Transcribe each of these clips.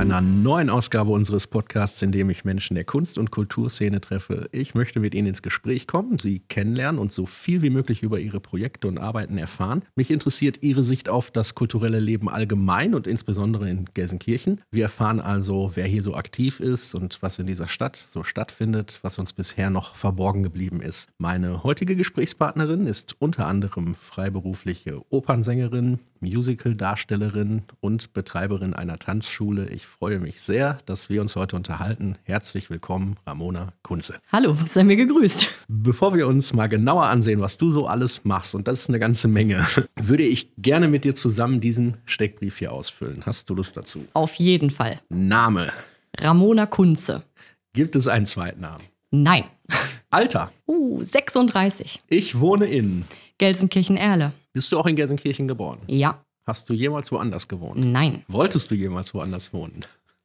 einer neuen Ausgabe unseres Podcasts, in dem ich Menschen der Kunst- und Kulturszene treffe. Ich möchte mit Ihnen ins Gespräch kommen, Sie kennenlernen und so viel wie möglich über Ihre Projekte und Arbeiten erfahren. Mich interessiert Ihre Sicht auf das kulturelle Leben allgemein und insbesondere in Gelsenkirchen. Wir erfahren also, wer hier so aktiv ist und was in dieser Stadt so stattfindet, was uns bisher noch verborgen geblieben ist. Meine heutige Gesprächspartnerin ist unter anderem freiberufliche Opernsängerin, Musical-Darstellerin und Betreiberin einer Tanzschule. Ich freue mich sehr, dass wir uns heute unterhalten. Herzlich willkommen, Ramona Kunze. Hallo, sei mir gegrüßt. Bevor wir uns mal genauer ansehen, was du so alles machst, und das ist eine ganze Menge, würde ich gerne mit dir zusammen diesen Steckbrief hier ausfüllen. Hast du Lust dazu? Auf jeden Fall. Name. Ramona Kunze. Gibt es einen Zweitnamen? Nein. Alter. Uh, 36. Ich wohne in Gelsenkirchen-Erle. Bist du auch in Gelsenkirchen geboren? Ja. Hast du jemals woanders gewohnt? Nein. Wolltest du jemals woanders wohnen?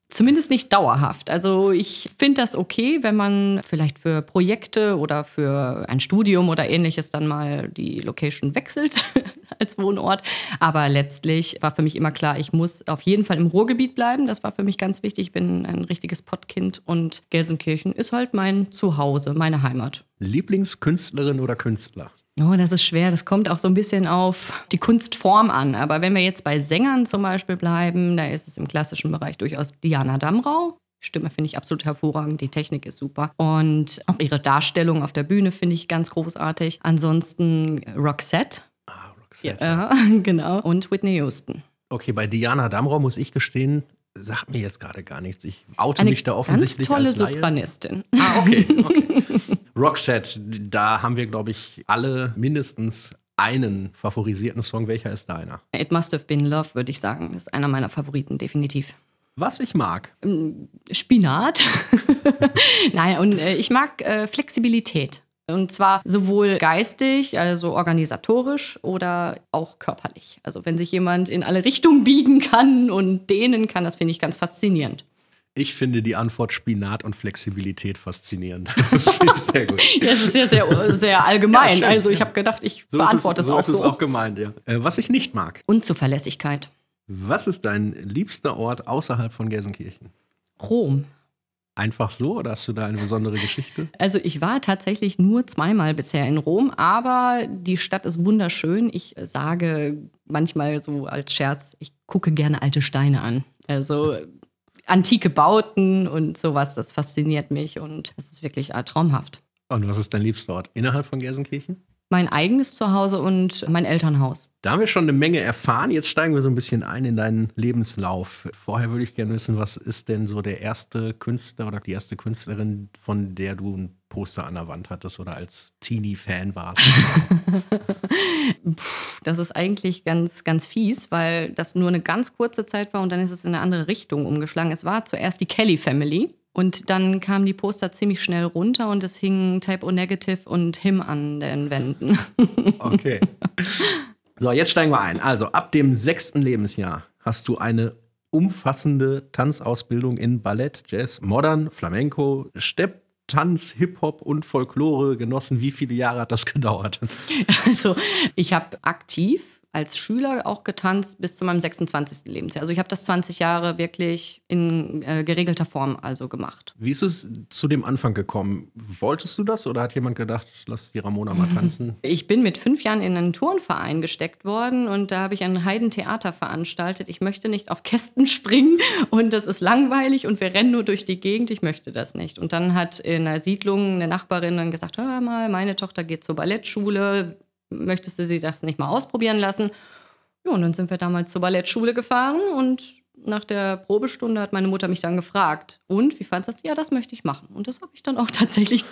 Zumindest nicht dauerhaft. Also ich finde das okay, wenn man vielleicht für Projekte oder für ein Studium oder ähnliches dann mal die Location wechselt als Wohnort. Aber letztlich war für mich immer klar, ich muss auf jeden Fall im Ruhrgebiet bleiben. Das war für mich ganz wichtig. Ich bin ein richtiges Pottkind und Gelsenkirchen ist halt mein Zuhause, meine Heimat. Lieblingskünstlerin oder Künstler? Oh, das ist schwer. Das kommt auch so ein bisschen auf die Kunstform an. Aber wenn wir jetzt bei Sängern zum Beispiel bleiben, da ist es im klassischen Bereich durchaus Diana Damrau. Stimme finde ich absolut hervorragend, die Technik ist super. Und auch ihre Darstellung auf der Bühne finde ich ganz großartig. Ansonsten Roxette. Ah, Roxette. Ja, genau. Und Whitney Houston. Okay, bei Diana Damrau muss ich gestehen, sagt mir jetzt gerade gar nichts. Ich oute Eine mich da offensichtlich ganz tolle als Laie. Sopranistin. Ah, okay, okay. Roxette, da haben wir, glaube ich, alle mindestens einen favorisierten Song. Welcher ist deiner? It Must Have Been Love, würde ich sagen. Das ist einer meiner Favoriten, definitiv. Was ich mag. Spinat. Nein, und äh, ich mag äh, Flexibilität. Und zwar sowohl geistig, also organisatorisch oder auch körperlich. Also wenn sich jemand in alle Richtungen biegen kann und dehnen kann, das finde ich ganz faszinierend. Ich finde die Antwort Spinat und Flexibilität faszinierend. Das finde ich sehr gut. Ja, es ist ja sehr, sehr allgemein. Ja, also ich habe gedacht, ich So beantworte ist es, so auch ist es so. auch gemeint, ja. Äh, was ich nicht mag. Unzuverlässigkeit. Was ist dein liebster Ort außerhalb von Gelsenkirchen? Rom. Einfach so oder hast du da eine besondere Geschichte? Also ich war tatsächlich nur zweimal bisher in Rom, aber die Stadt ist wunderschön. Ich sage manchmal so als Scherz, ich gucke gerne alte Steine an. Also antike Bauten und sowas, das fasziniert mich und es ist wirklich äh, traumhaft. Und was ist dein liebster Ort innerhalb von Gelsenkirchen? Mein eigenes Zuhause und mein Elternhaus. Da haben wir schon eine Menge erfahren. Jetzt steigen wir so ein bisschen ein in deinen Lebenslauf. Vorher würde ich gerne wissen, was ist denn so der erste Künstler oder die erste Künstlerin, von der du ein Poster an der Wand hattest oder als Teenie-Fan warst? Puh, das ist eigentlich ganz, ganz fies, weil das nur eine ganz kurze Zeit war und dann ist es in eine andere Richtung umgeschlagen. Es war zuerst die Kelly Family und dann kamen die Poster ziemlich schnell runter und es hingen Type O Negative und Him an den Wänden. Okay. So, jetzt steigen wir ein. Also, ab dem sechsten Lebensjahr hast du eine umfassende Tanzausbildung in Ballett, Jazz, Modern, Flamenco, Stepp, Tanz, Hip-Hop und Folklore genossen. Wie viele Jahre hat das gedauert? Also ich habe aktiv als Schüler auch getanzt bis zu meinem 26. Lebensjahr. Also ich habe das 20 Jahre wirklich in äh, geregelter Form also gemacht. Wie ist es zu dem Anfang gekommen? Wolltest du das oder hat jemand gedacht, lass die Ramona mal tanzen? Ich bin mit fünf Jahren in einen Turnverein gesteckt worden und da habe ich ein Heidentheater veranstaltet. Ich möchte nicht auf Kästen springen und das ist langweilig und wir rennen nur durch die Gegend. Ich möchte das nicht. Und dann hat in einer Siedlung eine Nachbarin dann gesagt, hör mal, meine Tochter geht zur Ballettschule. Möchtest du sie das nicht mal ausprobieren lassen? Ja, und dann sind wir damals zur Ballettschule gefahren und nach der Probestunde hat meine Mutter mich dann gefragt, und wie fandest du das? Ja, das möchte ich machen. Und das habe ich dann auch tatsächlich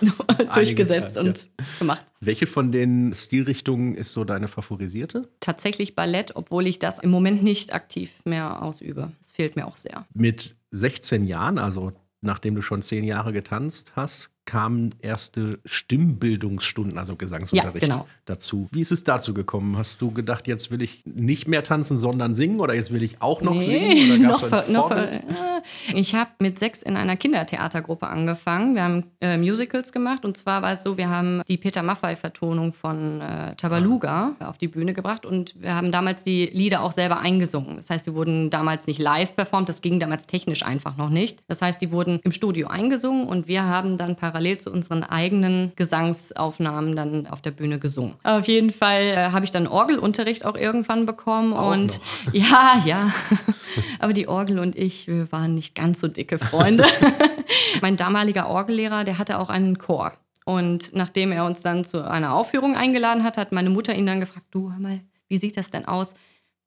durchgesetzt Zeit, und gemacht. Welche von den Stilrichtungen ist so deine favorisierte? Tatsächlich Ballett, obwohl ich das im Moment nicht aktiv mehr ausübe. Es fehlt mir auch sehr. Mit 16 Jahren, also nachdem du schon zehn Jahre getanzt hast, kamen erste Stimmbildungsstunden, also Gesangsunterricht Ja, genau. dazu. Wie ist es dazu gekommen? Hast du gedacht, jetzt will ich nicht mehr tanzen, sondern singen oder jetzt will ich auch noch singen? Oder gab's noch, ver- noch, Vorbild? ver- äh, ich habe mit sechs in einer Kindertheatergruppe angefangen. Wir haben äh, Musicals gemacht und zwar war es so, wir haben die Peter Maffay-Vertonung von äh, Tabaluga auf die Bühne gebracht und wir haben damals die Lieder auch selber eingesungen. Das heißt, sie wurden damals nicht live performt, das ging damals technisch einfach noch nicht. Das heißt, die wurden im Studio eingesungen und wir haben dann parallel zu unseren eigenen Gesangsaufnahmen dann auf der Bühne gesungen. Auf jeden Fall äh, habe ich dann Orgelunterricht auch irgendwann bekommen Auch und ja, ja. Aber die Orgel und ich, wir waren nicht ganz so dicke Freunde. mein damaliger Orgellehrer, der hatte auch einen Chor. Und nachdem er uns dann zu einer Aufführung eingeladen hat, hat meine Mutter ihn dann gefragt, du, hör mal, wie sieht das denn aus?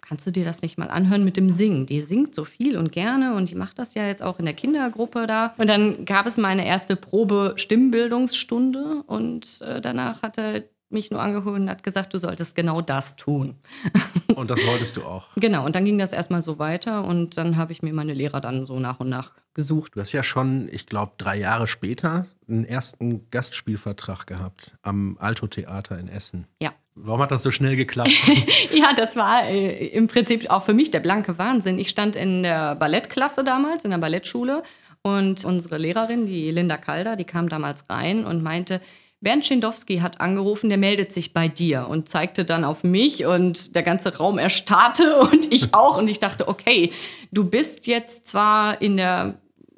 Kannst du dir das nicht mal anhören mit dem Singen? Die singt so viel und gerne und die macht das ja jetzt auch in der Kindergruppe da. Und dann gab es meine erste Probe Stimmbildungsstunde und äh, danach hat er mich nur angeholt und hat gesagt, du solltest genau das tun. Und das wolltest du auch. Genau, und dann ging das erstmal so weiter und dann habe ich mir meine Lehrer dann so nach und nach gesucht. Du hast ja schon, ich glaube, drei Jahre später einen ersten Gastspielvertrag gehabt am Alto Theater in Essen. Ja. Warum hat das so schnell geklappt? Ja, das war äh, im Prinzip auch für mich der blanke Wahnsinn. Ich stand in der Ballettklasse damals, in der Ballettschule und unsere Lehrerin, die Linda Calder, die kam damals rein und meinte, Bernd Schindowski hat angerufen, der meldet sich bei dir und zeigte dann auf mich und der ganze Raum erstarrte und ich auch. Und ich dachte, okay, du bist jetzt zwar in der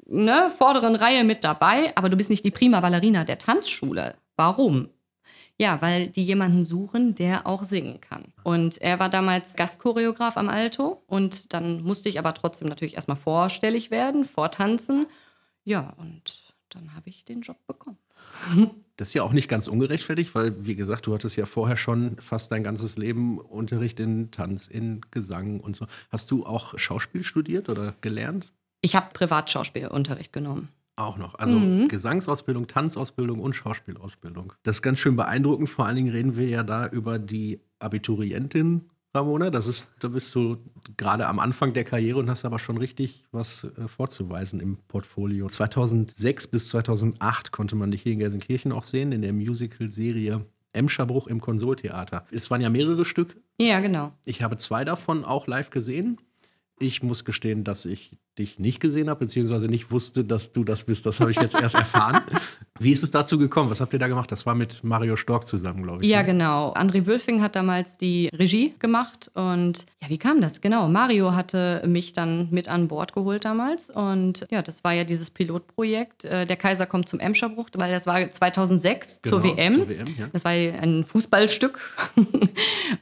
ne, vorderen Reihe mit dabei, aber du bist nicht die Prima Ballerina der Tanzschule. Warum? Ja, weil die jemanden suchen, der auch singen kann. Und er war damals Gastchoreograf am Alto und dann musste ich aber trotzdem natürlich erstmal vorstellig werden, vortanzen. Ja, und dann habe ich den Job bekommen. Das ist ja auch nicht ganz ungerechtfertigt, weil, wie gesagt, du hattest ja vorher schon fast dein ganzes Leben Unterricht in Tanz, in Gesang und so. Hast du auch Schauspiel studiert oder gelernt? Ich habe Privatschauspielunterricht genommen. Auch noch. Also Mhm. Gesangsausbildung, Tanzausbildung und Schauspielausbildung. Das ist ganz schön beeindruckend. Vor allen Dingen reden wir ja da über die Abiturientin Ramona. Das ist, da bist du gerade am Anfang der Karriere und hast aber schon richtig was äh, vorzuweisen im Portfolio. 2006 bis 2008 konnte man dich hier in Gelsenkirchen auch sehen, in der Musical-Serie Emscherbruch im Konsoltheater. Es waren ja mehrere Stück. Ja, genau. Ich habe zwei davon auch live gesehen. Ich muss gestehen, dass ich dich nicht gesehen habe, beziehungsweise nicht wusste, dass du das bist. Das habe ich jetzt erst erfahren. Wie ist es dazu gekommen? Was habt ihr da gemacht? Das war mit Mario Stork zusammen, glaube ich. Ja, ne? genau. André Wülfing hat damals die Regie gemacht und ja, wie kam das? Genau, Mario hatte mich dann mit an Bord geholt damals und ja, das war ja dieses Pilotprojekt. Äh, Der Kaiser kommt zum Emscherbruch, weil das war 2006 zur Genau, WM. Zur WM, ja. Das war ein Fußballstück.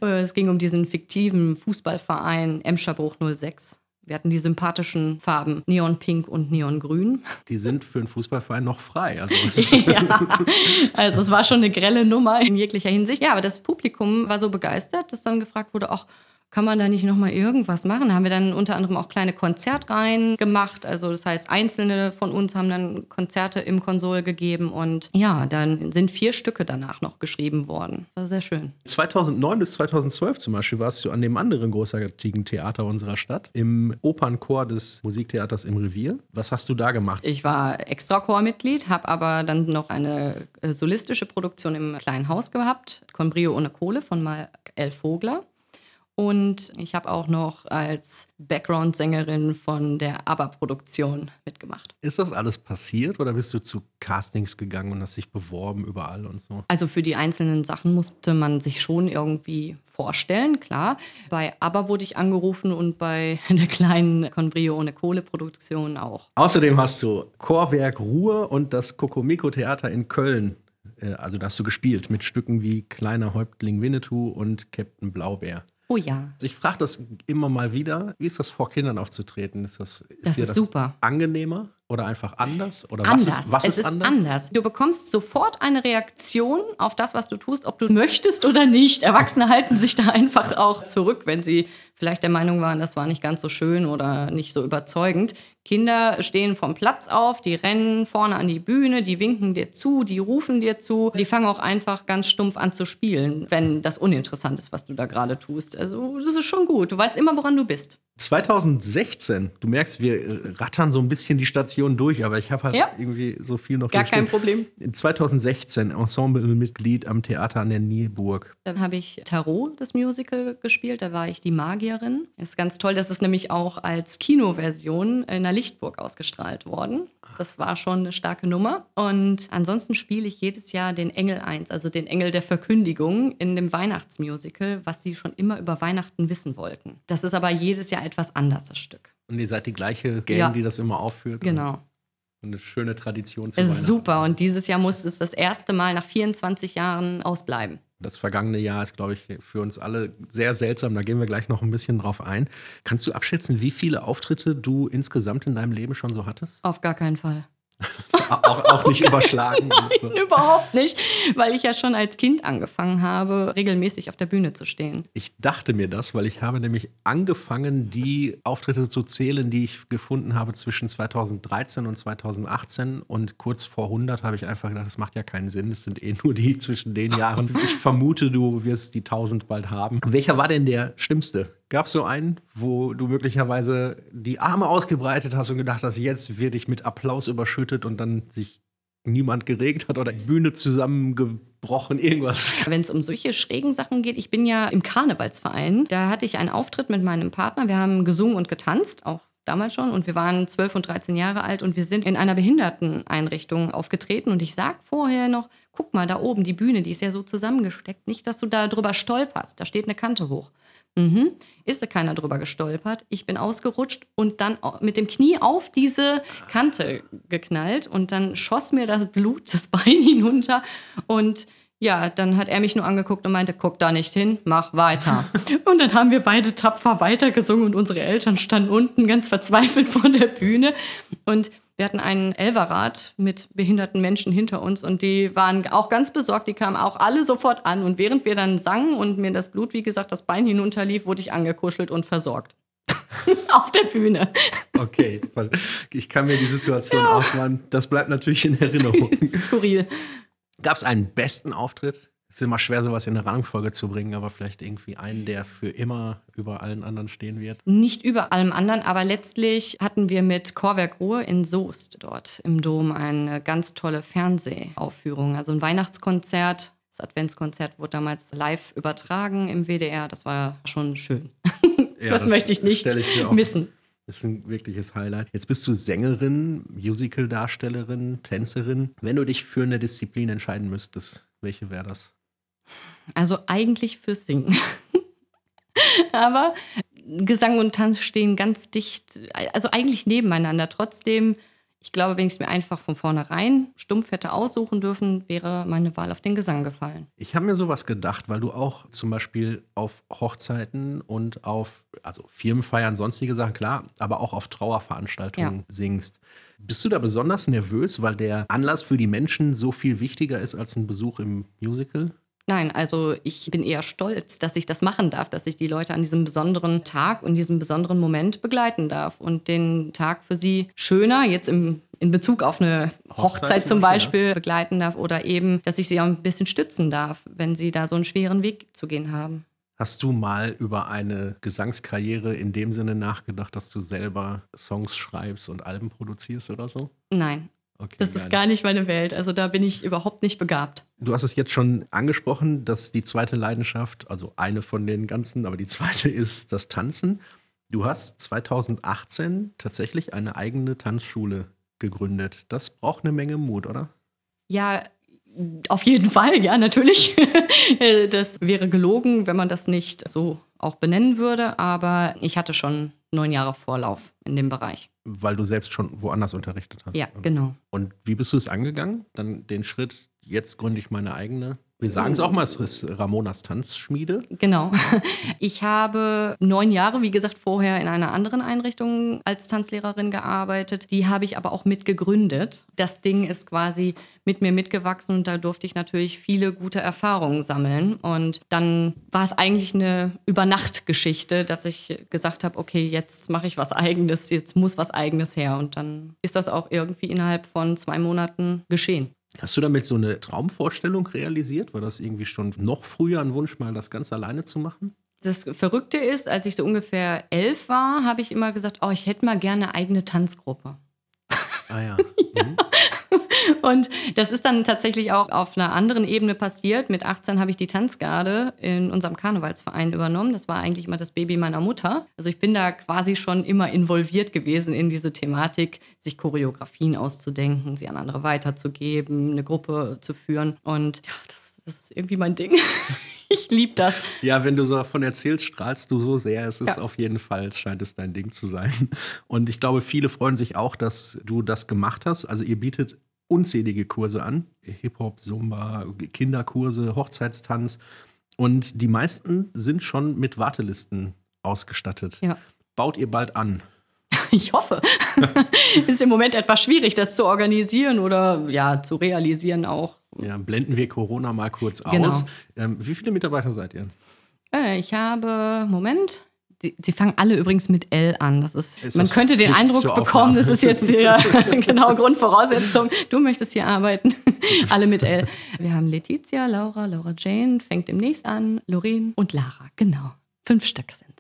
Äh, es ging um diesen fiktiven Fußballverein Emscherbruch 06. Wir hatten die sympathischen Farben Neonpink und Neongrün. Die sind für einen Fußballverein noch frei. Also ja, also es war schon eine grelle Nummer in jeglicher Hinsicht. Ja, aber das Publikum war so begeistert, dass dann gefragt wurde, ach, kann man da nicht noch mal irgendwas machen? Da haben wir dann unter anderem auch kleine Konzertreihen gemacht. Also das heißt, einzelne von uns haben dann Konzerte im Konsol gegeben und ja, dann sind vier Stücke danach noch geschrieben worden. War sehr schön. 2009 bis 2012 zum Beispiel warst du an dem anderen großartigen Theater unserer Stadt, im Opernchor des Musiktheaters im Revier. Was hast du da gemacht? Ich war Extrachormitglied, habe aber dann noch eine äh, solistische Produktion im kleinen Haus gehabt, Conbrio ohne Kohle von Mal El Vogler. Und ich habe auch noch als Background-Sängerin von der ABBA-Produktion mitgemacht. Ist das alles passiert oder bist du zu Castings gegangen und hast dich beworben überall und so? Also für die einzelnen Sachen musste man sich schon irgendwie vorstellen, klar. Bei ABBA wurde ich angerufen und bei der kleinen Conbrio ohne Kohle-Produktion auch. Außerdem hast du Chorwerk Ruhr und das Kokomiko-Theater in Köln. äh, Also da hast du gespielt mit Stücken wie Kleiner Häuptling Winnetou und Captain Blaubeer. Oh ja, Ich frage das immer mal wieder. Wie ist das vor Kindern aufzutreten? Ist das, ist Das ist super. angenehmer oder einfach anders? Oder anders. was ist, was es ist anders? Du bekommst sofort eine Reaktion auf das, was du tust, ob du möchtest oder nicht. Erwachsene halten sich da einfach auch zurück, wenn sie vielleicht der Meinung waren, das war nicht ganz so schön oder nicht so überzeugend. Kinder stehen vom Platz auf, die rennen vorne an die Bühne, die winken dir zu, die rufen dir zu, die fangen auch einfach ganz stumpf an zu spielen, wenn das uninteressant ist, was du da gerade tust. Also das ist schon gut. Du weißt immer, woran du bist. 2016, du merkst, wir rattern so ein bisschen die Station durch, aber ich habe halt Ja. irgendwie so viel noch Gar kein Problem. 2016 Ensemblemitglied am Theater an der Nierburg. Dann habe ich Tarot, das Musical, gespielt. Da war ich die Magierin. Ist ganz toll. Das ist nämlich auch als Kinoversion in der Lichtburg ausgestrahlt worden. Das war schon eine starke Nummer. Und ansonsten spiele ich jedes Jahr den Engel 1, also den Engel der Verkündigung in dem Weihnachtsmusical, was sie schon immer über Weihnachten wissen wollten. Das ist aber jedes Jahr etwas anders, das Stück. Und ihr seid die gleiche Gang, Ja. die das immer aufführt. Genau. Eine schöne Tradition zu ist super. Und dieses Jahr musste es das erste Mal nach 24 Jahren ausbleiben. Das vergangene Jahr ist, glaube ich, für uns alle sehr seltsam. Da gehen wir gleich noch ein bisschen drauf ein. Kannst du abschätzen, wie viele Auftritte du insgesamt in deinem Leben schon so hattest? Auf gar keinen Fall. Auch, auch nicht überschlagen. und so. Überhaupt nicht, weil ich ja schon als Kind angefangen habe, regelmäßig auf der Bühne zu stehen. Ich dachte mir das, weil ich habe nämlich angefangen, die Auftritte zu zählen, die ich gefunden habe zwischen 2013 und 2018. Und kurz vor 100 habe ich einfach gedacht, das macht ja keinen Sinn. Es sind eh nur die zwischen den Jahren. Ich vermute, du wirst die 1000 bald haben. Welcher war denn der schlimmste? Gab es so einen, wo du möglicherweise die Arme ausgebreitet hast und gedacht hast, jetzt werde ich mit Applaus überschüttet und dann sich niemand geregt hat oder die Bühne zusammengebrochen, irgendwas? Wenn es um solche schrägen Sachen geht, ich bin ja im Karnevalsverein. Da hatte ich einen Auftritt mit meinem Partner. Wir haben gesungen und getanzt, auch damals schon. Und wir waren 12 und 13 Jahre alt und wir sind in einer Behinderteneinrichtung aufgetreten. Und ich sag vorher noch, guck mal, da oben die Bühne, die ist ja so zusammengesteckt. Nicht, dass du da drüber stolperst. Da steht eine Kante hoch. Mhm. Ist da keiner drüber gestolpert. Ich bin ausgerutscht und dann mit dem Knie auf diese Kante geknallt und dann schoss mir das Blut das Bein hinunter und ja, dann hat er mich nur angeguckt und meinte, guck da nicht hin, mach weiter. und dann haben wir beide tapfer weitergesungen und unsere Eltern standen unten ganz verzweifelt vor der Bühne und wir hatten einen Elverrad mit behinderten Menschen hinter uns und die waren auch ganz besorgt. Die kamen auch alle sofort an. Und während wir dann sangen und mir das Blut, wie gesagt, das Bein hinunterlief, wurde ich angekuschelt und versorgt. Auf der Bühne. Okay, weil ich kann mir die Situation ausmalen. Das bleibt natürlich in Erinnerung. Skurril. Gab es einen besten Auftritt? Es ist immer schwer, sowas in eine Rangfolge zu bringen, aber vielleicht irgendwie einen, der für immer über allen anderen stehen wird. Nicht über allem anderen, aber letztlich hatten wir mit Chorwerk Ruhr in Soest dort im Dom eine ganz tolle Fernsehaufführung, also ein Weihnachtskonzert. Das Adventskonzert wurde damals live übertragen im WDR. Das war schon schön. Ja, das, möchte ich nicht ich missen. Das ist ein wirkliches Highlight. Jetzt bist du Sängerin, Musical-Darstellerin, Tänzerin. Wenn du dich für eine Disziplin entscheiden müsstest, welche wäre das? Also eigentlich fürs Singen. Aber Gesang und Tanz stehen ganz dicht, also eigentlich nebeneinander. Trotzdem, ich glaube, wenn ich es mir einfach von vornherein stumpf hätte aussuchen dürfen, wäre meine Wahl auf den Gesang gefallen. Ich habe mir sowas gedacht, weil du auch zum Beispiel auf Hochzeiten und auf, also Firmenfeiern, sonstige Sachen, klar, aber auch auf Trauerveranstaltungen Ja. singst. Bist du da besonders nervös, weil der Anlass für die Menschen so viel wichtiger ist als ein Besuch im Musical? Nein, also ich bin eher stolz, dass ich das machen darf, dass ich die Leute an diesem besonderen Tag und diesem besonderen Moment begleiten darf und den Tag für sie schöner, jetzt im, in Bezug auf eine Hochzeit Hochzeit, zum Beispiel, Beispiel, begleiten darf oder eben, dass ich sie auch ein bisschen stützen darf, wenn sie da so einen schweren Weg zu gehen haben. Hast du mal über eine Gesangskarriere in dem Sinne nachgedacht, dass du selber Songs schreibst und Alben produzierst oder so? Nein, Okay, das ist gar nicht meine Welt. Also da bin ich überhaupt nicht begabt. Du hast es jetzt schon angesprochen, dass die zweite Leidenschaft, also eine von den ganzen, aber die zweite ist das Tanzen. Du hast 2018 tatsächlich eine eigene Tanzschule gegründet. Das braucht eine Menge Mut, oder? Ja, auf jeden Fall, ja, natürlich. das wäre gelogen, wenn man das nicht so auch benennen würde. Aber ich hatte schon neun Jahre Vorlauf in dem Bereich. Weil du selbst schon woanders unterrichtet hast. Ja, genau. Und wie bist du es angegangen? Dann den Schritt, jetzt gründe ich meine eigene Wir sagen es auch mal, es ist Ramonas Tanzschmiede. Genau. Ich habe neun Jahre, wie gesagt, vorher in einer anderen Einrichtung als Tanzlehrerin gearbeitet. Die habe ich aber auch mitgegründet. Das Ding ist quasi mit mir mitgewachsen und da durfte ich natürlich viele gute Erfahrungen sammeln. Und dann war es eigentlich eine Übernachtgeschichte, dass ich gesagt habe, okay, jetzt mache ich was eigenes, jetzt muss was eigenes her. Und dann ist das auch irgendwie innerhalb von zwei Monaten geschehen. Hast du damit so eine Traumvorstellung realisiert? War das irgendwie schon noch früher ein Wunsch, mal das ganz alleine zu machen? Das Verrückte ist, als ich so ungefähr elf war, habe ich immer gesagt, oh, ich hätte mal gerne eine eigene Tanzgruppe. Ah ja. ja. Mhm. Und das ist dann tatsächlich auch auf einer anderen Ebene passiert. Mit 18 habe ich die Tanzgarde in unserem Karnevalsverein übernommen. Das war eigentlich immer das Baby meiner Mutter. Also ich bin da quasi schon immer involviert gewesen in diese Thematik, sich Choreografien auszudenken, sie an andere weiterzugeben, eine Gruppe zu führen. Und ja, das, das ist irgendwie mein Ding. ich liebe das. Ja, wenn du so davon erzählst, strahlst du so sehr. Es ist ja. auf jeden Fall, scheint es dein Ding zu sein. Und ich glaube, viele freuen sich auch, dass du das gemacht hast. Also ihr bietet unzählige Kurse an. Hip-Hop, Zumba, Kinderkurse, Hochzeitstanz. Und die meisten sind schon mit Wartelisten ausgestattet. Ja. Baut ihr bald an? Ich hoffe. ist im Moment etwas schwierig, das zu organisieren oder ja, zu realisieren auch. Ja, blenden wir Corona mal kurz genau. aus. Ähm, wie viele Mitarbeiter seid ihr? Äh, ich habe, Moment, Sie, sie, fangen alle übrigens mit L an. Das ist, ist man das könnte den Eindruck bekommen, das ist jetzt hier genau Grundvoraussetzung. Du möchtest hier arbeiten. alle mit L. Wir haben Letizia, Laura, Laura Jane, fängt demnächst an, Lorraine und Lara. Genau. Fünf Stück sind's.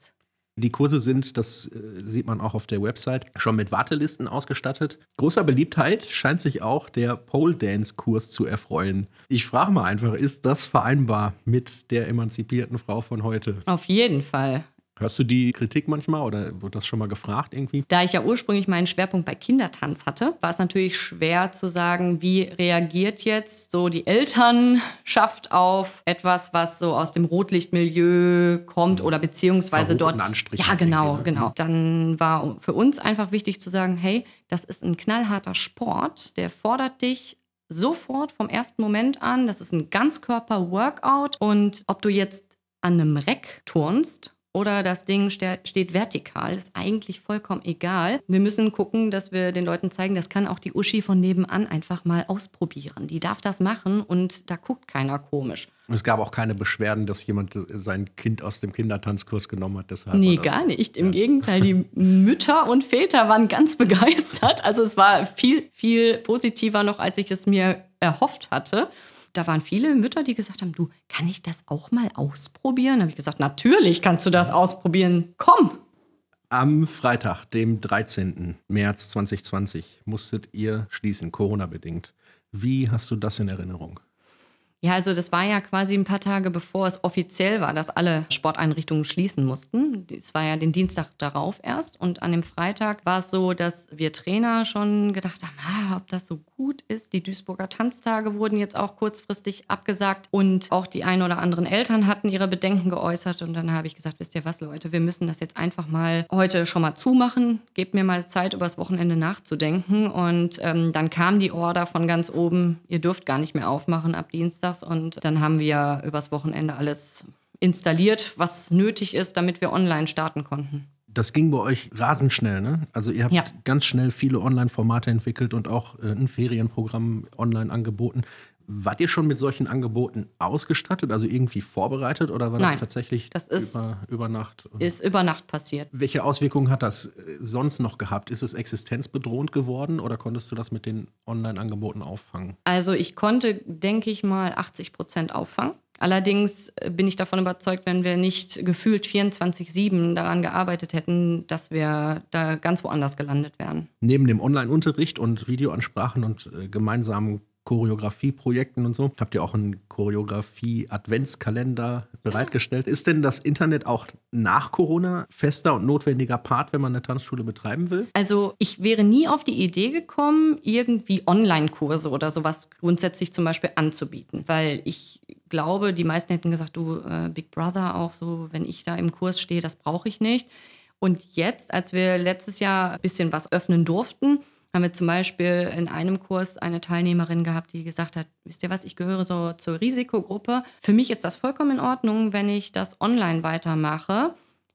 Die Kurse sind, das äh, sieht man auch auf der Website, schon mit Wartelisten ausgestattet. Großer Beliebtheit scheint sich auch der Pole Dance Kurs zu erfreuen. Ich frage mal einfach, ist das vereinbar mit der emanzipierten Frau von heute? Auf jeden Fall. Hörst du die Kritik manchmal oder wird das schon mal gefragt irgendwie? Da ich ja ursprünglich meinen Schwerpunkt bei Kindertanz hatte, war es natürlich schwer zu sagen, wie reagiert jetzt so die Elternschaft auf etwas, was so aus dem Rotlichtmilieu kommt so oder beziehungsweise dort. Ja, genau, ne? genau. Dann war für uns einfach wichtig zu sagen, hey, das ist ein knallharter Sport, der fordert dich sofort vom ersten Moment an. Das ist ein Ganzkörper-Workout und ob du jetzt an einem Reck turnst oder das Ding steht vertikal, ist eigentlich vollkommen egal. Wir müssen gucken, dass wir den Leuten zeigen, das kann auch die Uschi von nebenan einfach mal ausprobieren. Die darf das machen und da guckt keiner komisch. Und es gab auch keine Beschwerden, dass jemand sein Kind aus dem Kindertanzkurs genommen hat. Deshalb nee, gar nicht. Im ja. Gegenteil, die Mütter und Väter waren ganz begeistert. Also es war viel, viel positiver noch, als ich es mir erhofft hatte da waren viele Mütter, die gesagt haben, du, kann ich das auch mal ausprobieren? Da habe ich gesagt, natürlich kannst du das ausprobieren. Komm. Am Freitag, dem 13. März 2020, musstet ihr schließen, Corona-bedingt. Wie hast du das in Erinnerung? Ja, also das war ja quasi ein paar Tage bevor es offiziell war, dass alle Sporteinrichtungen schließen mussten. Es war ja den Dienstag darauf erst. Und an dem Freitag war es so, dass wir Trainer schon gedacht haben, ah, ob das so gut ist. Die Duisburger Tanztage wurden jetzt auch kurzfristig abgesagt. Und auch die ein oder anderen Eltern hatten ihre Bedenken geäußert. Und dann habe ich gesagt, wisst ihr was, Leute, wir müssen das jetzt einfach mal heute schon mal zumachen. Gebt mir mal Zeit, übers Wochenende nachzudenken. Und ähm, dann kam die Order von ganz oben, ihr dürft gar nicht mehr aufmachen ab Dienstag dienstags und dann haben wir übers Wochenende alles installiert, was nötig ist, damit wir online starten konnten. Das ging bei euch rasend schnell, ne? Also ihr habt ja. ganz schnell viele Online-Formate entwickelt und auch äh, ein Ferienprogramm online angeboten. Wart ihr schon mit solchen Angeboten ausgestattet, also irgendwie vorbereitet oder war das Nein, tatsächlich das ist, über, über Nacht? Ist über Nacht passiert. Welche Auswirkungen hat das äh, sonst noch gehabt? Ist es existenzbedrohend geworden oder konntest du das mit den Online-Angeboten auffangen? Also ich konnte, denke ich mal, 80 Prozent auffangen. Allerdings äh, bin ich davon überzeugt, wenn wir nicht gefühlt 24-7 daran gearbeitet hätten, dass wir da ganz woanders gelandet wären. Neben dem Online-Unterricht und Videoansprachen und äh, gemeinsamen Choreografieprojekten und so. Habt ihr auch einen Choreografie-Adventskalender bereitgestellt? Ist denn das Internet auch nach Corona fester und notwendiger Part, wenn man eine Tanzschule betreiben will? Also ich wäre nie auf die Idee gekommen, irgendwie Online-Kurse oder sowas grundsätzlich zum Beispiel anzubieten, weil ich glaube, die meisten hätten gesagt, du äh, Big Brother auch so, wenn ich da im Kurs stehe, das brauche ich nicht. Und jetzt, als wir letztes Jahr ein bisschen was öffnen durften, haben wir zum Beispiel in einem Kurs eine Teilnehmerin gehabt, die gesagt hat, wisst ihr was, ich gehöre so zur Risikogruppe. Für mich ist das vollkommen in Ordnung, wenn ich das online weitermache.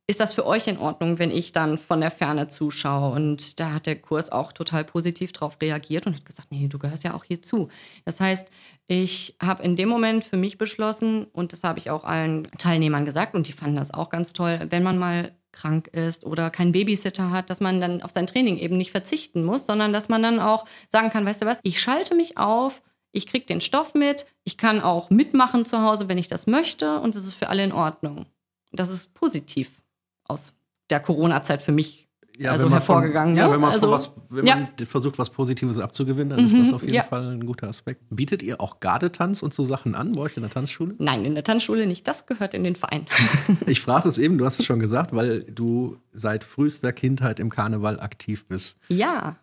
Ist das für euch in Ordnung, wenn ich dann von der Ferne zuschaue? Und da hat der Kurs auch total positiv darauf reagiert und hat gesagt, nee, du gehörst ja auch hier zu. Das heißt, ich habe in dem Moment für mich beschlossen, und das habe ich auch allen Teilnehmern gesagt, und die fanden das auch ganz toll, wenn man mal krank ist oder keinen Babysitter hat, dass man dann auf sein Training eben nicht verzichten muss, sondern dass man dann auch sagen kann, weißt du was, ich schalte mich auf, ich kriege den Stoff mit, ich kann auch mitmachen zu Hause, wenn ich das möchte und es ist für alle in Ordnung. Das ist positiv aus der Corona-Zeit für mich ja, also hervorgegangen. Von, ja, ne? wenn man, also, was, wenn ja. man versucht, was Positives abzugewinnen, dann ist das Mhm, auf jeden ja. Fall ein guter Aspekt. Bietet ihr auch Gardetanz und so Sachen an bei euch in der Tanzschule? Nein, in der Tanzschule nicht. Das gehört in den Verein. Ich frage das eben, du hast es schon gesagt, weil du seit frühester Kindheit im Karneval aktiv bist. ja,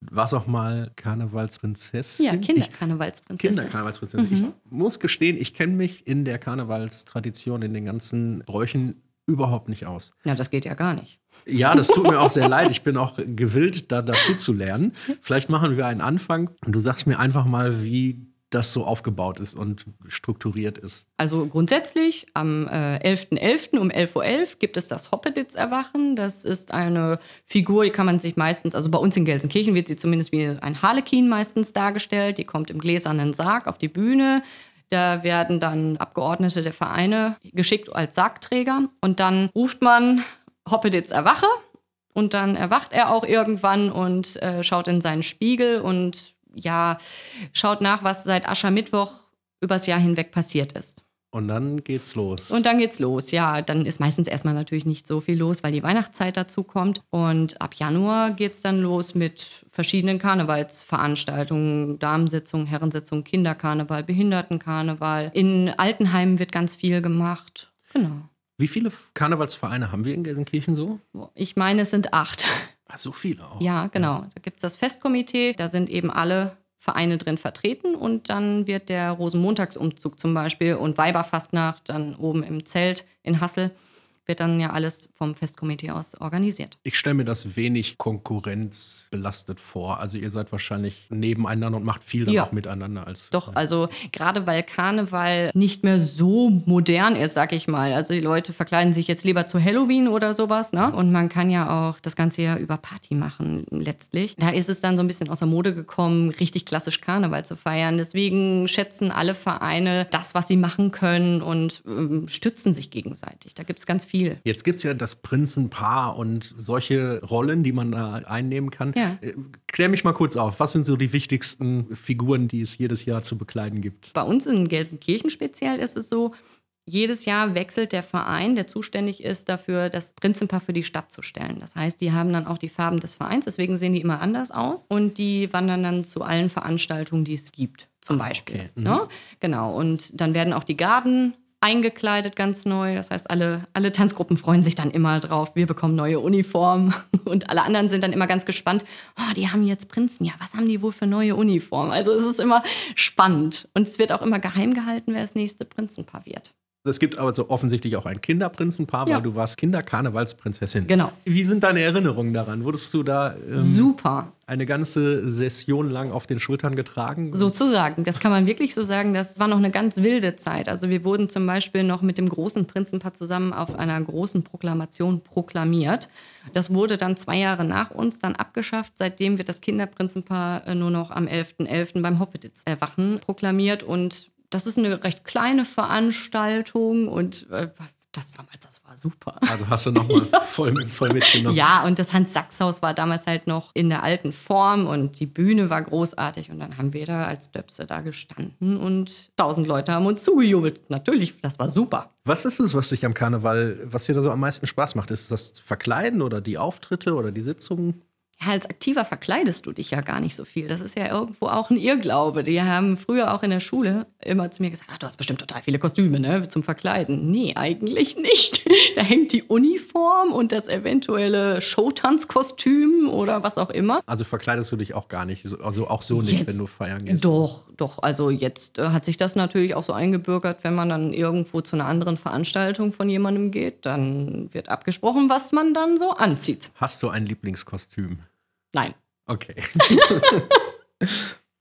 Warst auch mal Karnevalsprinzessin? ja, Ich- Kinderkarnevalsprinzessin. Kinderkarnevalsprinzessin. Ich muss gestehen, ich kenne mich in der Karnevalstradition, in den ganzen Bräuchen überhaupt nicht aus. Ja, das geht ja gar nicht. Ja, das tut mir auch sehr leid. Ich bin auch gewillt, da dazu zu lernen. Vielleicht machen wir einen Anfang und du sagst mir einfach mal, wie das so aufgebaut ist und strukturiert ist. Also grundsätzlich am äh, 11.11. um 11.11 Uhr gibt es das Hoppeditz-Erwachen. Das ist eine Figur, die kann man sich meistens, also bei uns in Gelsenkirchen wird sie zumindest wie ein Harlekin meistens dargestellt. Die kommt im gläsernen Sarg auf die Bühne. Da werden dann Abgeordnete der Vereine geschickt als Sargträger. Und dann ruft man Hoppeditz erwache. Und dann erwacht er auch irgendwann und äh, schaut in seinen Spiegel und ja, schaut nach, was seit Aschermittwoch übers Jahr hinweg passiert ist. Und dann geht's los. Und dann geht's los. Ja, dann ist meistens erstmal natürlich nicht so viel los, weil die Weihnachtszeit dazu kommt. Und ab Januar geht's dann los mit verschiedenen Karnevalsveranstaltungen, Damensitzung, Herrensitzung, Kinderkarneval, Behindertenkarneval. In Altenheimen wird ganz viel gemacht. Genau. Wie viele Karnevalsvereine haben wir in Gelsenkirchen so? Ich meine, es sind acht. Ah, so viele auch. Ja, genau. Da gibt es das Festkomitee, da sind eben alle Vereine drin vertreten und dann wird der Rosenmontagsumzug zum Beispiel und Weiberfastnacht dann oben im Zelt in Hassel, wird dann ja alles vom Festkomitee aus organisiert. Ich stelle mir das wenig konkurrenzbelastet vor. Also ihr seid wahrscheinlich nebeneinander und macht viel dann Ja. auch miteinander als. Doch, also gerade weil Karneval nicht mehr so modern ist, sag ich mal. Also die Leute verkleiden sich jetzt lieber zu Halloween oder sowas, ne? Und man kann ja auch das ganze Jahr über Party machen, letztlich. Da ist es dann so ein bisschen aus der Mode gekommen, richtig klassisch Karneval zu feiern. Deswegen schätzen alle Vereine das, was sie machen können und ähm, stützen sich gegenseitig. Da gibt es ganz viel. Jetzt gibt es ja das Prinzenpaar und solche Rollen, die man da einnehmen kann. Ja. Äh, Klär mich mal kurz auf. Was sind so die wichtigsten Figuren, die es jedes Jahr zu bekleiden gibt? Bei uns in Gelsenkirchen speziell ist es so, jedes Jahr wechselt der Verein, der zuständig ist dafür, das Prinzenpaar für die Stadt zu stellen. Das heißt, die haben dann auch die Farben des Vereins, deswegen sehen die immer anders aus. Und die wandern dann zu allen Veranstaltungen, die es gibt, zum Beispiel. okay. Mhm. Ne? Genau. Und dann werden auch die Garden eingekleidet ganz neu. Das heißt, alle, alle Tanzgruppen freuen sich dann immer drauf. Wir bekommen neue Uniformen und alle anderen sind dann immer ganz gespannt. Oh, die haben jetzt Prinzen. Ja, was haben die wohl für neue Uniformen? Also es ist immer spannend. Und es wird auch immer geheim gehalten, wer das nächste Prinzenpaar wird. Es gibt aber so offensichtlich auch ein Kinderprinzenpaar, Ja. weil du warst Kinderkarnevalsprinzessin. Genau. Wie sind deine Erinnerungen daran? Wurdest du da ähm, Super. eine ganze Session lang auf den Schultern getragen? Sozusagen. Das kann man wirklich so sagen. Das war noch eine ganz wilde Zeit. Also wir wurden zum Beispiel noch mit dem großen Prinzenpaar zusammen auf einer großen Proklamation proklamiert. Das wurde dann zwei Jahre nach uns dann abgeschafft. Seitdem wird das Kinderprinzenpaar äh, nur noch am 11.11. beim Hoppeditz erwachen proklamiert. Und das ist eine recht kleine Veranstaltung und äh, das damals, das war super. Also hast du nochmal voll, mit- voll mitgenommen. Ja, und das Hans-Sachs-Haus war damals halt noch in der alten Form und die Bühne war großartig. Und dann haben wir da als Döpse da gestanden und tausend Leute haben uns zugejubelt. Natürlich, das war super. Was ist es, was dich am Karneval, was dir da so am meisten Spaß macht? Ist das Verkleiden oder die Auftritte oder die Sitzungen? Ja, als Aktiver verkleidest du dich ja gar nicht so viel. Das ist ja irgendwo auch ein Irrglaube. Die haben früher auch in der Schule immer zu mir gesagt, ach, du hast bestimmt total viele Kostüme, ne, zum Verkleiden. Nee, eigentlich nicht. Da hängt die Uniform und das eventuelle Showtanzkostüm oder was auch immer. Also verkleidest du dich auch gar nicht, also auch so nicht, Jetzt- wenn du feiern gehst. Doch, doch. Also jetzt äh, hat sich das natürlich auch so eingebürgert, wenn man dann irgendwo zu einer anderen Veranstaltung von jemandem geht, dann wird abgesprochen, was man dann so anzieht. Hast du ein Lieblingskostüm? Nein. Okay.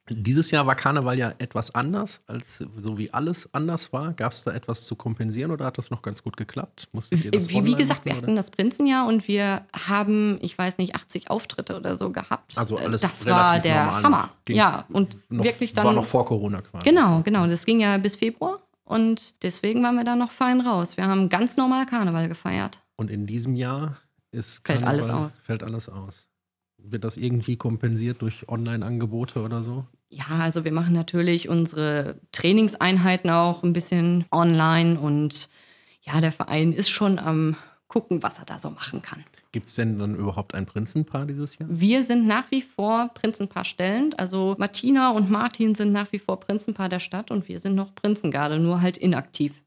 Dieses Jahr war Karneval ja etwas anders, als so wie alles anders war. Gab es da etwas zu kompensieren oder hat das noch ganz gut geklappt? Musstet ihr das wie, wie gesagt, machen, wir hatten das Prinzenjahr und wir haben, ich weiß nicht, 80 Auftritte oder so gehabt. Also alles Das war der normal. Hammer. Ging ja, und noch, wirklich dann. War noch vor Corona quasi. Genau, genau. Das ging ja bis Februar und deswegen waren wir da noch fein raus. Wir haben ganz normal Karneval gefeiert. Und in diesem Jahr ist Fällt Karneval, alles aus. Fällt alles aus. Wird das irgendwie kompensiert durch Online-Angebote oder so? Ja, also wir machen natürlich unsere Trainingseinheiten auch ein bisschen online und ja, der Verein ist schon am gucken, was er da so machen kann. Gibt es denn dann überhaupt ein Prinzenpaar dieses Jahr? Wir sind nach wie vor Prinzenpaar stellend. Also Martina und Martin sind nach wie vor Prinzenpaar der Stadt und wir sind noch Prinzengarde, nur halt inaktiv.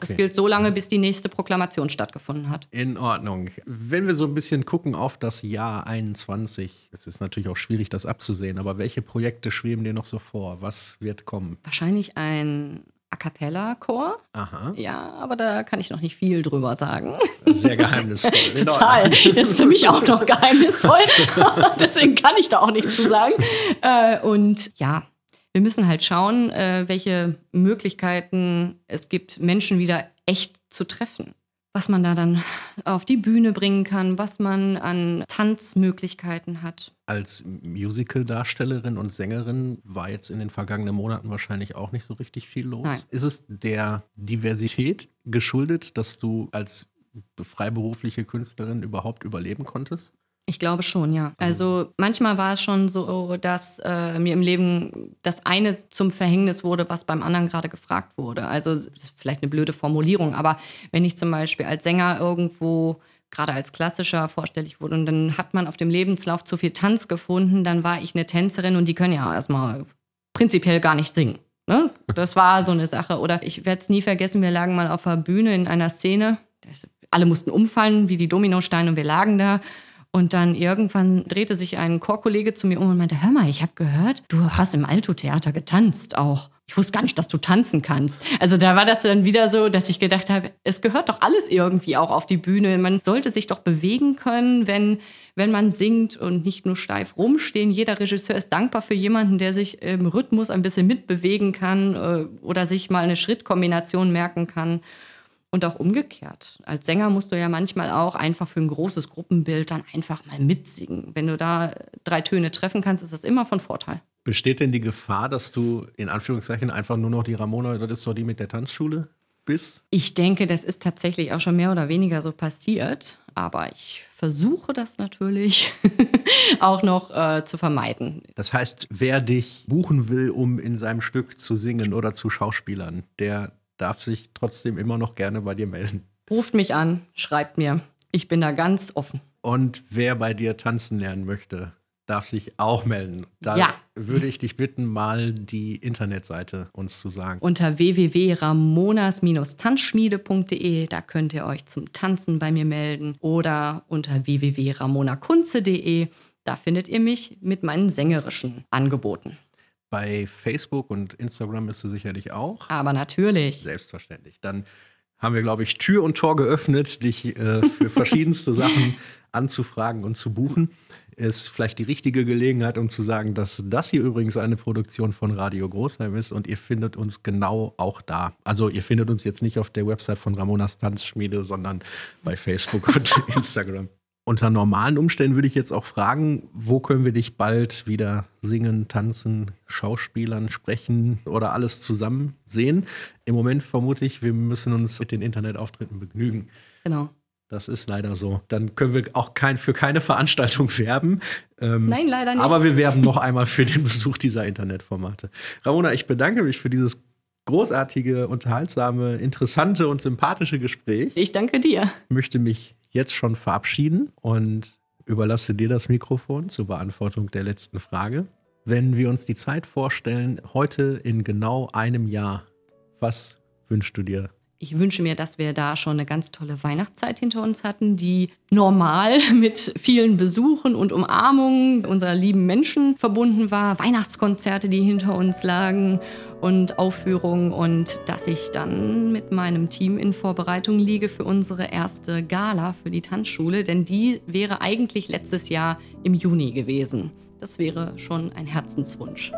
Das Okay. gilt so lange, bis die nächste Proklamation stattgefunden hat. In Ordnung. Wenn wir so ein bisschen gucken auf das Jahr 21, es ist natürlich auch schwierig, das abzusehen, aber welche Projekte schweben dir noch so vor? Was wird kommen? Wahrscheinlich ein A cappella-Chor. Aha, Ja, aber da kann ich noch nicht viel drüber sagen. sehr geheimnisvoll. Total. Das ist für mich auch noch geheimnisvoll. Deswegen kann ich da auch nichts zu sagen. Äh, Und ja, wir müssen halt schauen, äh, welche Möglichkeiten es gibt, Menschen wieder echt zu treffen. Was man da dann auf die Bühne bringen kann, was man an Tanzmöglichkeiten hat. Als Musical-Darstellerin und Sängerin war jetzt in den vergangenen Monaten wahrscheinlich auch nicht so richtig viel los. Nein. Ist es der Diversität geschuldet, dass du als freiberufliche Künstlerin überhaupt überleben konntest? Ich glaube schon, ja. Also manchmal war es schon so, dass äh, mir im Leben das eine zum Verhängnis wurde, was beim anderen gerade gefragt wurde. Also vielleicht eine blöde Formulierung, aber wenn ich zum Beispiel als Sänger irgendwo gerade als klassischer vorstellig wurde und dann hat man auf dem Lebenslauf zu viel Tanz gefunden, dann war ich eine Tänzerin und die können ja erstmal prinzipiell gar nicht singen. Ne? Das war so eine Sache. Oder ich werde es nie vergessen, wir lagen mal auf der Bühne in einer Szene. Alle mussten umfallen wie die Dominosteine und wir lagen da. Und dann irgendwann drehte sich ein Chorkollege zu mir um und meinte, hör mal, ich habe gehört, du hast im Alto-Theater getanzt auch. Ich wusste gar nicht, dass du tanzen kannst. Also da war das dann wieder so, dass ich gedacht habe, es gehört doch alles irgendwie auch auf die Bühne. Man sollte sich doch bewegen können, wenn, wenn man singt und nicht nur steif rumstehen. Jeder Regisseur ist dankbar für jemanden, der sich im Rhythmus ein bisschen mitbewegen kann äh, oder sich mal eine Schrittkombination merken kann. Und auch umgekehrt. Als Sänger musst du ja manchmal auch einfach für ein großes Gruppenbild dann einfach mal mitsingen. Wenn du da drei Töne treffen kannst, ist das immer von Vorteil. Besteht denn die Gefahr, dass du in Anführungszeichen einfach nur noch die Ramona, das ist doch die mit der Tanzschule bist? Ich denke, das ist tatsächlich auch schon mehr oder weniger so passiert. Aber ich versuche das natürlich auch noch äh, zu vermeiden. Das heißt, wer dich buchen will, um in seinem Stück zu singen oder zu Schauspielern, der darf sich trotzdem immer noch gerne bei dir melden. Ruft mich an, schreibt mir. Ich bin da ganz offen. Und wer bei dir tanzen lernen möchte, darf sich auch melden. Da Ja. würde ich dich bitten, mal die Internetseite uns zu sagen. Unter www.ramonas-tanzschmiede.de, da könnt ihr euch zum Tanzen bei mir melden. Oder unter www.ramonakunze.de, da findet ihr mich mit meinen sängerischen Angeboten. Bei Facebook und Instagram bist du sicherlich auch. Aber natürlich. Selbstverständlich. Dann haben wir, glaube ich, Tür und Tor geöffnet, dich äh, für verschiedenste Sachen anzufragen und zu buchen. Ist vielleicht die richtige Gelegenheit, um zu sagen, dass das hier übrigens eine Produktion von Radio Großheim ist und ihr findet uns genau auch da. Also ihr findet uns jetzt nicht auf der Website von Ramonas Tanzschmiede, sondern bei Facebook und Instagram. Unter normalen Umständen würde ich jetzt auch fragen, wo können wir dich bald wieder singen, tanzen, schauspielern, sprechen oder alles zusammen sehen? Im Moment vermute ich, wir müssen uns mit den Internetauftritten begnügen. Genau. Das ist leider so. Dann können wir auch kein, für keine Veranstaltung werben. Ähm, Nein, leider nicht. Aber wir werben noch einmal für den Besuch dieser Internetformate. Ramona, ich bedanke mich für dieses großartige, unterhaltsame, interessante und sympathische Gespräch. Ich danke dir. Ich möchte mich jetzt schon verabschieden und überlasse dir das Mikrofon zur Beantwortung der letzten Frage. Wenn wir uns die Zeit vorstellen, heute in genau einem Jahr, was wünschst du dir? Ich wünsche mir, dass wir da schon eine ganz tolle Weihnachtszeit hinter uns hatten, die normal mit vielen Besuchen und Umarmungen unserer lieben Menschen verbunden war. Weihnachtskonzerte, die hinter uns lagen und Aufführungen und dass ich dann mit meinem Team in Vorbereitung liege für unsere erste Gala für die Tanzschule, denn die wäre eigentlich letztes Jahr im Juni gewesen. Das wäre schon ein Herzenswunsch.